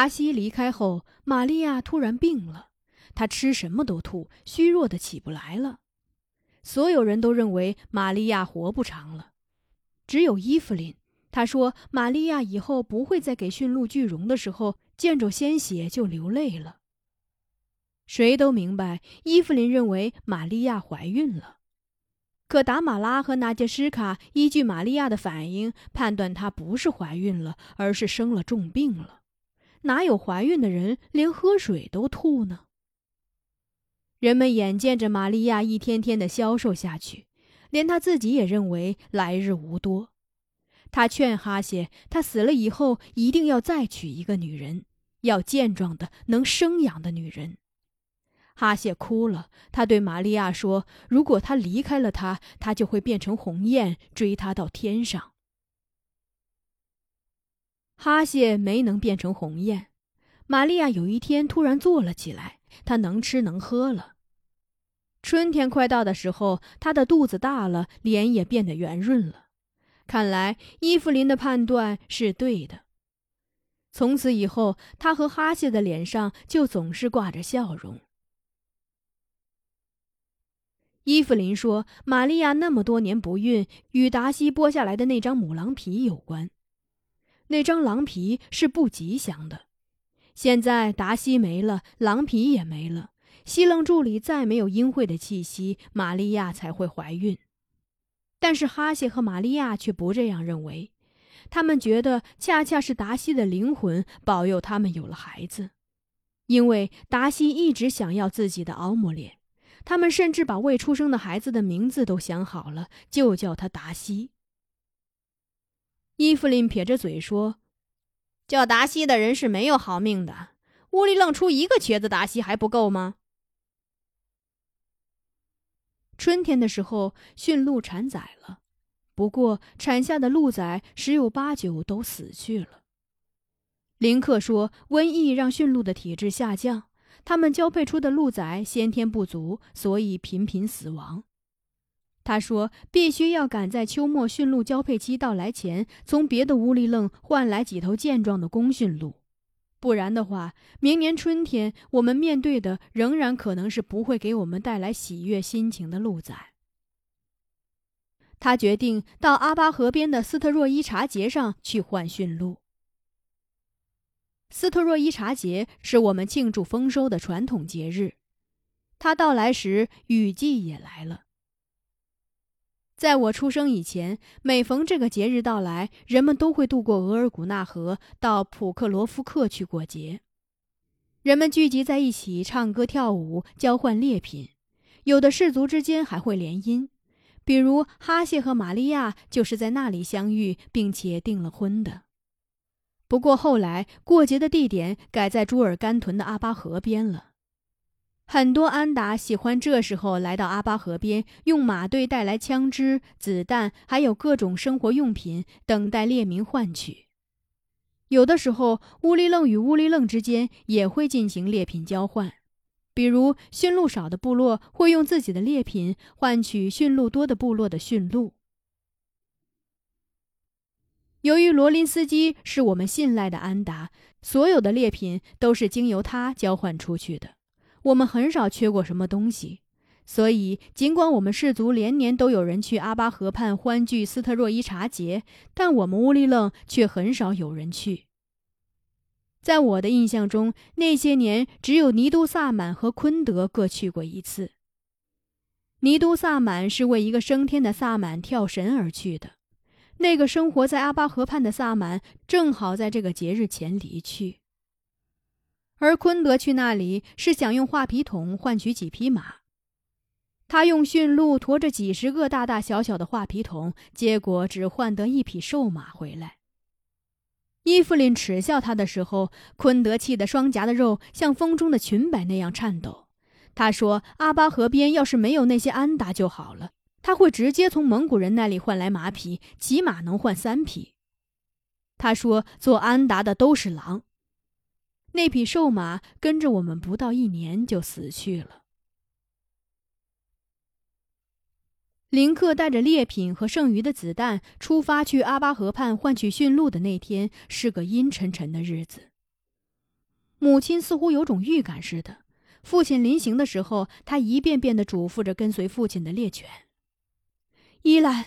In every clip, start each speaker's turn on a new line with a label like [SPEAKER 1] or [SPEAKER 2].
[SPEAKER 1] 达西离开后，玛利亚突然病了，她吃什么都吐，虚弱的起不来了。所有人都认为玛利亚活不长了，只有伊芙琳，她说玛利亚以后不会再给驯鹿聚绒的时候见着鲜血就流泪了。谁都明白，伊芙琳认为玛利亚怀孕了。可达马拉和纳杰什卡依据玛利亚的反应判断，她不是怀孕了，而是生了重病了。哪有怀孕的人连喝水都吐呢？人们眼见着玛利亚一天天的消瘦下去，连她自己也认为来日无多。他劝哈谢，他死了以后一定要再娶一个女人，要健壮的、能生养的女人。哈谢哭了，他对玛利亚说：“如果他离开了他，他就会变成鸿雁，追他到天上。”哈谢没能变成鸿雁。玛利亚有一天突然坐了起来，她能吃能喝了。春天快到的时候，她的肚子大了，脸也变得圆润了。看来伊芙琳的判断是对的。从此以后，她和哈谢的脸上就总是挂着笑容。伊芙琳说：“玛利亚那么多年不孕，与达西剥下来的那张母狼皮有关。那张狼皮是不吉祥的。现在达西没了，狼皮也没了，西楞柱里再没有阴晦的气息，玛利亚才会怀孕。但是哈谢和玛利亚却不这样认为，他们觉得恰恰是达西的灵魂保佑他们有了孩子，因为达西一直想要自己的奥姆列。”他们甚至把未出生的孩子的名字都想好了，就叫他达西。伊芙琳撇着嘴说：“叫达西的人是没有好命的。屋里愣出一个瘸子达西还不够吗？”春天的时候，驯鹿产崽了，不过产下的鹿崽十有八九都死去了。林克说：“瘟疫让驯鹿的体质下降。”他们交配出的鹿崽先天不足，所以频频死亡。他说：“必须要赶在秋末驯鹿交配期到来前，从别的乌里楞换来几头健壮的公驯鹿，不然的话，明年春天我们面对的仍然可能是不会给我们带来喜悦心情的鹿崽。”他决定到阿巴河边的斯特若伊察节上去换驯鹿。斯特若伊察节是我们庆祝丰收的传统节日，它到来时，雨季也来了。在我出生以前，每逢这个节日到来，人们都会渡过额尔古纳河，到普克罗夫克去过节。人们聚集在一起，唱歌跳舞，交换猎品，有的氏族之间还会联姻，比如哈谢和玛利亚就是在那里相遇，并且订了婚的。不过后来，过节的地点改在朱尔干屯的阿巴河边了。很多安达喜欢这时候来到阿巴河边，用马队带来枪支、子弹，还有各种生活用品，等待猎民换取。有的时候，乌里楞与乌里楞之间也会进行猎品交换，比如驯鹿少的部落会用自己的猎品换取驯鹿多的部落的驯鹿。由于罗林斯基是我们信赖的安达，所有的猎品都是经由他交换出去的。我们很少缺过什么东西，所以尽管我们氏族连年都有人去阿巴河畔欢聚斯特若伊察节，但我们乌里楞却很少有人去。在我的印象中，那些年只有尼都萨满和昆德各去过一次。尼都萨满是为一个升天的萨满跳神而去的。那个生活在阿巴河畔的萨满正好在这个节日前离去，而昆德去那里是想用画皮桶换取几匹马。他用驯鹿驮着几十个大大小小的画皮桶，结果只换得一匹瘦马回来。伊芙琳耻笑他的时候，昆德气得双颊的肉像风中的裙摆那样颤抖。他说：“阿巴河边要是没有那些安达就好了。”他会直接从蒙古人那里换来马匹，起码能换三匹。他说：“做安达的都是狼。”那匹瘦马跟着我们不到一年就死去了。林克带着猎品和剩余的子弹出发去阿巴河畔换取驯鹿的那天是个阴沉沉的日子。母亲似乎有种预感似的。父亲临行的时候，他一遍遍的嘱咐着跟随父亲的猎犬：“依兰，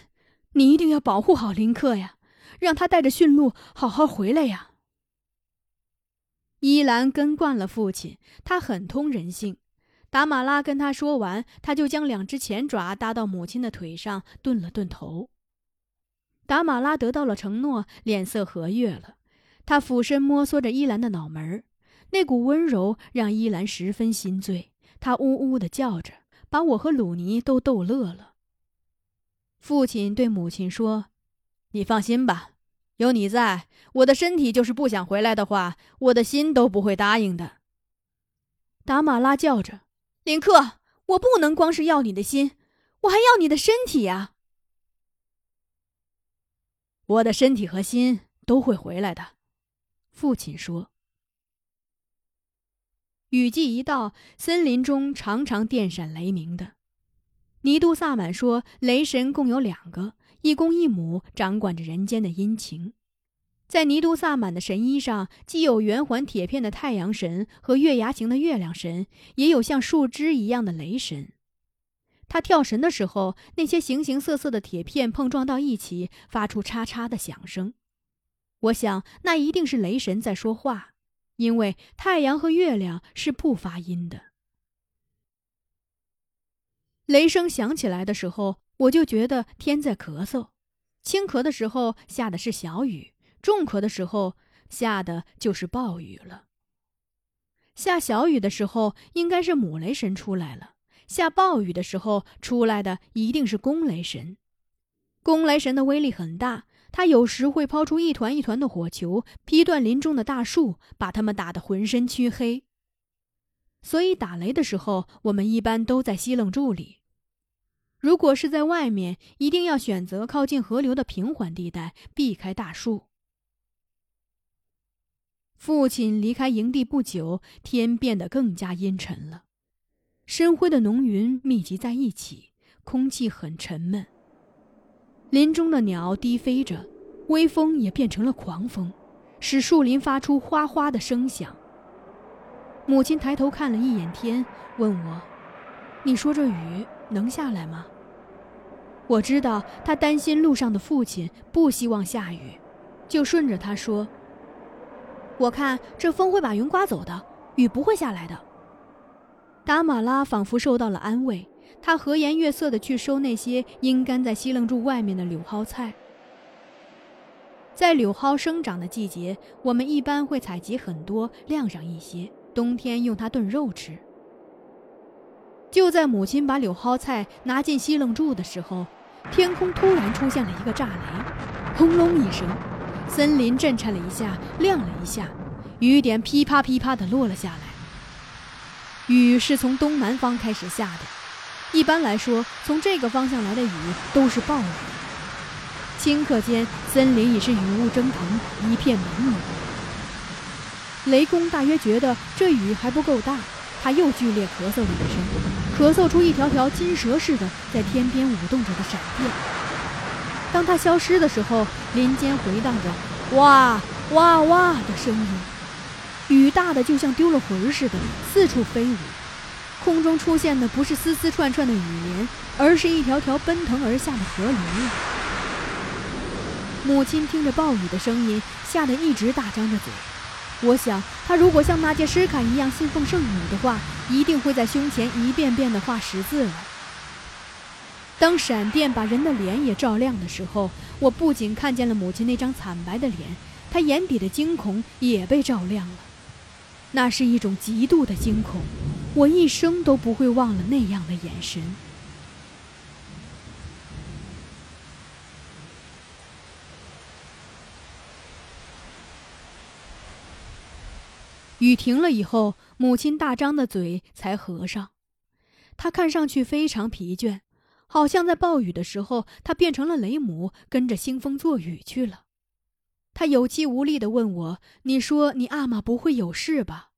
[SPEAKER 1] 你一定要保护好林克呀，让他带着驯鹿好好回来呀。”依兰跟惯了父亲，他很通人性。达马拉跟他说完，他就将两只前爪搭到母亲的腿上，顿了顿头。达马拉得到了承诺，脸色和悦了。他俯身摸索着伊兰的脑门，那股温柔让伊兰十分心醉。他呜呜的叫着，把我和鲁尼都逗乐了。父亲对母亲说：“你放心吧。”有你在，我的身体就是不想回来的话，我的心都不会答应的。达马拉叫着：“林克，我不能光是要你的心，我还要你的身体呀！”我的身体和心都会回来的，父亲说。雨季一到，森林中常常电闪雷鸣的。尼都萨满说，雷神共有两个。一公一母掌管着人间的阴晴，在尼都萨满的神衣上，既有圆环铁片的太阳神和月牙形的月亮神，也有像树枝一样的雷神。他跳神的时候，那些形形色色的铁片碰撞到一起，发出嚓嚓的响声。我想，那一定是雷神在说话，因为太阳和月亮是不发音的。雷声响起来的时候。我就觉得天在咳嗽，轻咳的时候下的是小雨，重咳的时候下的就是暴雨了。下小雨的时候应该是母雷神出来了，下暴雨的时候出来的一定是公雷神。公雷神的威力很大，他有时会抛出一团一团的火球，劈断林中的大树，把他们打得浑身黢黑。所以打雷的时候，我们一般都在西楞柱里。如果是在外面，一定要选择靠近河流的平缓地带，避开大树。父亲离开营地不久，天变得更加阴沉了，深灰的浓云密集在一起，空气很沉闷。林中的鸟低飞着，微风也变成了狂风，使树林发出哗哗的声响。母亲抬头看了一眼天，问我：“你说这雨能下来吗？”我知道他担心路上的父亲不希望下雨，就顺着他说：“我看这风会把云刮走的，雨不会下来的。”达马拉仿佛受到了安慰，他和颜悦色地去收那些阴干在西楞柱外面的柳蒿菜。在柳蒿生长的季节，我们一般会采集很多，晾上一些，冬天用它炖肉吃。就在母亲把柳蒿菜拿进西楞柱的时候，天空突然出现了一个炸雷，轰隆一声，森林震颤了一下，亮了一下，雨点噼啪噼啪地落了下来。雨是从东南方开始下的，一般来说，从这个方向来的雨都是暴雨。顷刻间，森林已是雨雾蒸腾，一片朦胧。雷公大约觉得这雨还不够大。他又剧烈咳嗽了一声，咳嗽出一条条金蛇似的在天边舞动着的闪电。当他消失的时候，林间回荡着“哇哇哇”的声音，雨大的就像丢了魂似的四处飞舞。空中出现的不是丝丝串串的雨帘，而是一条条奔腾而下的河流。母亲听着暴雨的声音，吓得一直大张着嘴。我想，他如果像那届诗卡一样信奉圣母的话，一定会在胸前一遍遍地画十字了。当闪电把人的脸也照亮的时候，我不仅看见了母亲那张惨白的脸，她眼底的惊恐也被照亮了。那是一种极度的惊恐，我一生都不会忘了那样的眼神。雨停了以后，母亲大张的嘴才合上。她看上去非常疲倦，好像在暴雨的时候，她变成了雷母，跟着兴风作雨去了。她有气无力地问我：“你说你阿玛不会有事吧？”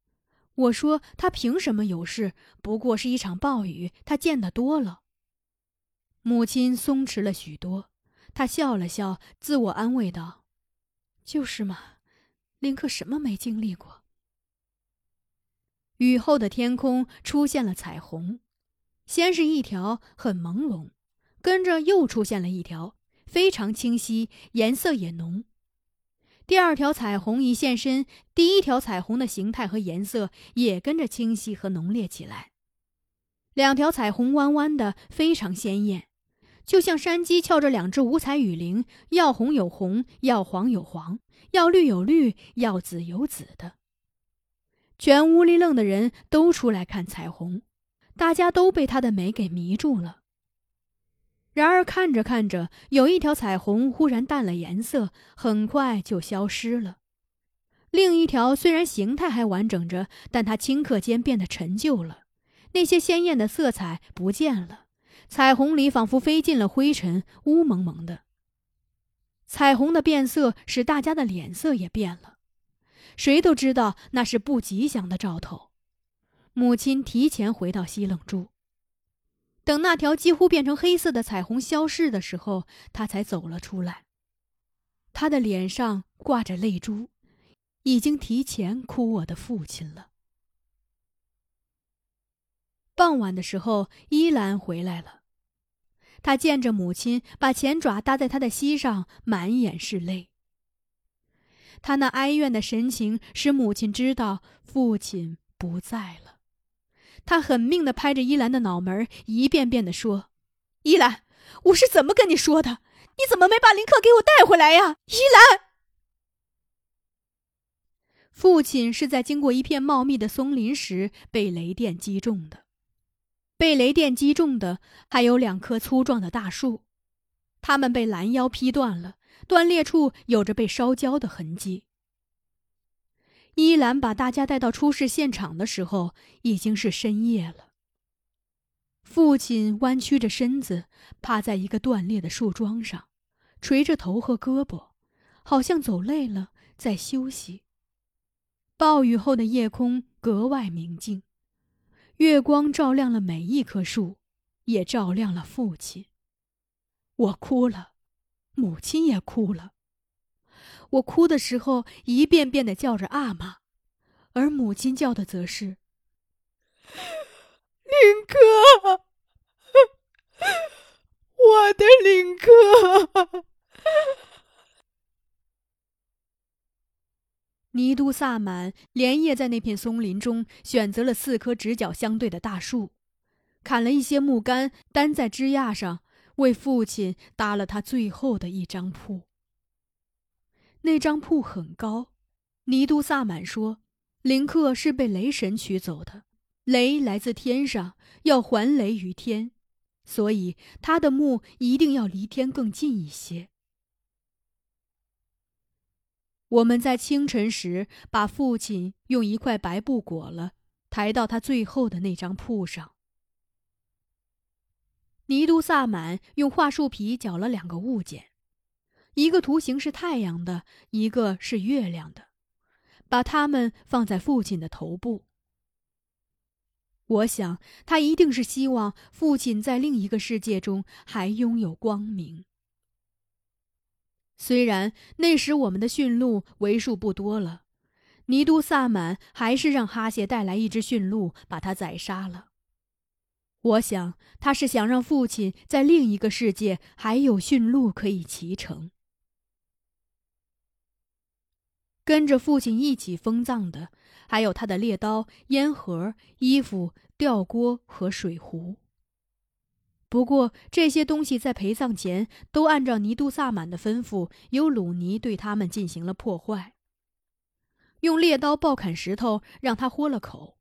[SPEAKER 1] 我说：“她凭什么有事？不过是一场暴雨，她见得多了。”母亲松弛了许多，她笑了笑，自我安慰道：“就是嘛，林克什么没经历过。”雨后的天空出现了彩虹，先是一条很朦胧，跟着又出现了一条非常清晰，颜色也浓。第二条彩虹一现身，第一条彩虹的形态和颜色也跟着清晰和浓烈起来。两条彩虹弯弯的，非常鲜艳，就像山鸡翘着两只五彩羽翎，要红有红，要黄有黄，要绿有绿，要紫有紫的。全屋里愣的人都出来看彩虹，大家都被它的美给迷住了。然而看着看着，有一条彩虹忽然淡了颜色，很快就消失了。另一条虽然形态还完整着，但它顷刻间变得陈旧了，那些鲜艳的色彩不见了，彩虹里仿佛飞进了灰尘，乌蒙蒙的。彩虹的变色使大家的脸色也变了，谁都知道那是不吉祥的兆头。母亲提前回到西冷住。等那条几乎变成黑色的彩虹消逝的时候，她才走了出来。他的脸上挂着泪珠，已经提前哭我的父亲了。傍晚的时候，依兰回来了。他见着母亲，把前爪搭在他的膝上，满眼是泪。他那哀怨的神情使母亲知道父亲不在了。他狠命的拍着依兰的脑门，一遍遍的说：“依兰，我是怎么跟你说的？你怎么没把林克给我带回来呀？”依兰，父亲是在经过一片茂密的松林时被雷电击中的。被雷电击中的还有两棵粗壮的大树，它们被拦腰劈断了，断裂处有着被烧焦的痕迹。依兰把大家带到出事现场的时候，已经是深夜了。父亲弯曲着身子，趴在一个断裂的树桩上，垂着头和胳膊，好像走累了在休息。暴雨后的夜空格外明净，月光照亮了每一棵树，也照亮了父亲。我哭了，母亲也哭了。我哭的时候，一遍遍的叫着阿玛，而母亲叫的则是林哥，我的林哥。尼都萨满连夜在那片松林中选择了四棵直角相对的大树，砍了一些木杆，担在枝桠上，为父亲搭了他最后的一张铺。那张铺很高，尼都萨满说，林克是被雷神取走的，雷来自天上，要还雷于天，所以他的墓一定要离天更近一些。我们在清晨时把父亲用一块白布裹了，抬到他最后的那张铺上。尼都萨满用桦树皮绞了两个物件。一个图形是太阳的，一个是月亮的，把它们放在父亲的头部。我想，他一定是希望父亲在另一个世界中还拥有光明。虽然那时我们的驯鹿为数不多了，尼都萨满还是让哈谢带来一只驯鹿，把它宰杀了。我想，他是想让父亲在另一个世界还有驯鹿可以骑乘。跟着父亲一起封葬的，还有他的猎刀、烟盒、衣服、吊锅和水壶。不过这些东西在陪葬前都按照尼都萨满的吩咐，由鲁尼对他们进行了破坏。用猎刀暴砍石头，让他豁了口；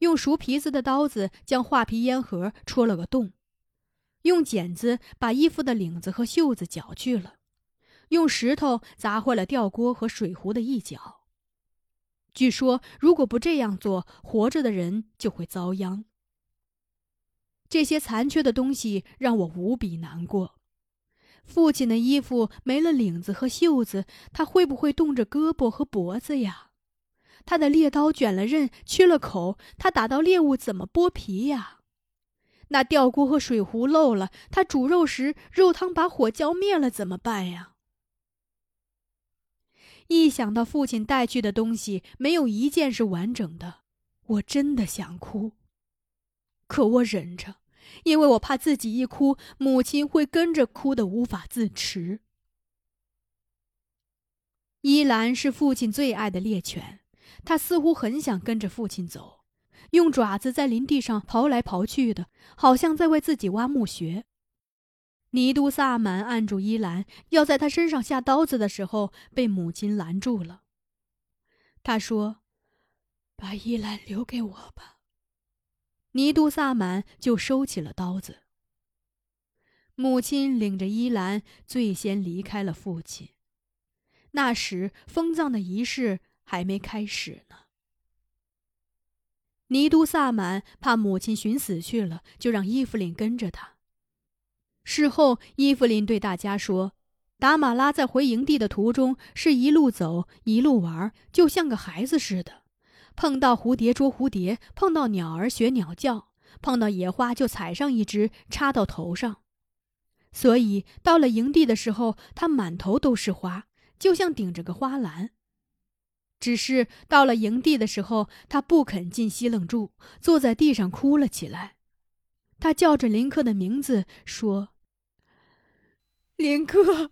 [SPEAKER 1] 用熟皮子的刀子将画皮烟盒戳了个洞；用剪子把衣服的领子和袖子绞去了。用石头砸坏了吊锅和水壶的一角。据说，如果不这样做，活着的人就会遭殃。这些残缺的东西让我无比难过。父亲的衣服没了领子和袖子，他会不会冻着胳膊和脖子呀？他的猎刀卷了刃，缺了口，他打到猎物怎么剥皮呀？那吊锅和水壶漏了，他煮肉时肉汤把火浇灭了，怎么办呀？一想到父亲带去的东西没有一件是完整的，我真的想哭，可我忍着，因为我怕自己一哭，母亲会跟着哭得无法自持。伊兰是父亲最爱的猎犬，他似乎很想跟着父亲走，用爪子在林地上刨来刨去的，好像在为自己挖墓穴。尼都萨满按住伊兰，要在他身上下刀子的时候，被母亲拦住了。他说。把伊兰留给我吧。尼都萨满就收起了刀子。母亲领着伊兰最先离开了父亲。那时封葬的仪式还没开始呢。尼都萨满怕母亲寻死去了，就让伊芙琳跟着他。事后，伊芙琳对大家说：“达马拉在回营地的途中是一路走一路玩，就像个孩子似的。”碰到蝴蝶捉蝴蝶，碰到鸟儿学鸟叫，碰到野花就采上一只插到头上。所以到了营地的时候，他满头都是花，就像顶着个花篮。只是到了营地的时候他不肯进西冷柱坐在地上哭了起来。他叫着林克的名字说林克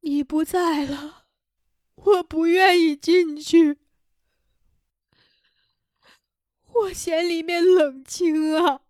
[SPEAKER 1] 你不在了我不愿意进去我嫌里面冷清啊。